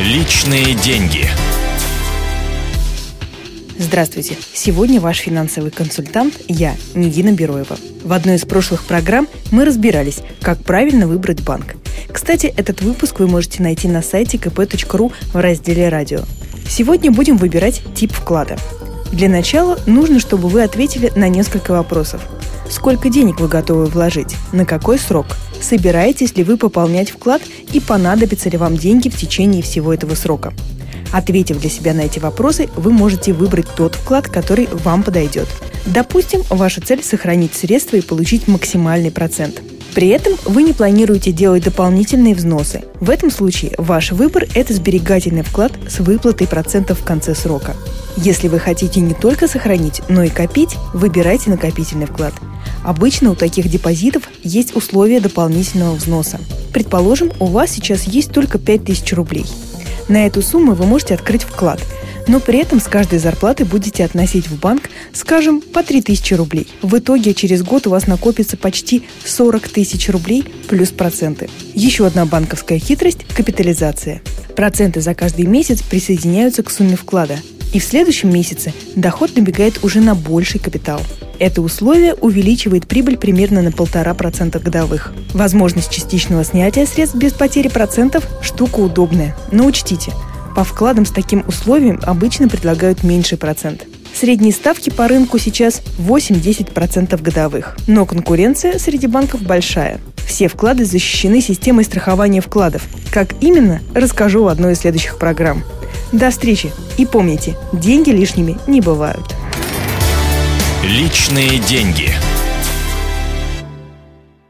Личные деньги. Здравствуйте! Сегодня ваш финансовый консультант я, Нигина Бероева. В одной из прошлых программ мы разбирались, как правильно выбрать банк. Кстати, этот выпуск вы можете найти на сайте kp.ru в разделе «Радио». Сегодня будем выбирать тип вклада. Для начала нужно, чтобы вы ответили на несколько вопросов. Сколько денег вы готовы вложить? На какой срок? Собираетесь ли вы пополнять вклад и понадобятся ли вам деньги в течение всего этого срока? Ответив для себя на эти вопросы, вы можете выбрать тот вклад, который вам подойдет. Допустим, ваша цель – сохранить средства и получить максимальный процент. При этом вы не планируете делать дополнительные взносы. В этом случае ваш выбор – это сберегательный вклад с выплатой процентов в конце срока. Если вы хотите не только сохранить, но и копить, выбирайте накопительный вклад. Обычно у таких депозитов есть условия дополнительного взноса. Предположим, у вас сейчас есть только 5000 рублей – на эту сумму вы можете открыть вклад, но при этом с каждой зарплаты будете относить в банк, скажем, по 3000 рублей. В итоге через год у вас накопится почти 40 тысяч рублей плюс проценты. Еще одна банковская хитрость – капитализация. Проценты за каждый месяц присоединяются к сумме вклада, и в следующем месяце доход набегает уже на больший капитал. Это условие увеличивает прибыль примерно на полтора процента годовых. Возможность частичного снятия средств без потери процентов – штука удобная. Но учтите, по вкладам с таким условием обычно предлагают меньший процент. Средние ставки по рынку сейчас 8-10% годовых. Но конкуренция среди банков большая. Все вклады защищены системой страхования вкладов. Как именно, расскажу в одной из следующих программ. До встречи! И помните, деньги лишними не бывают. Личные деньги.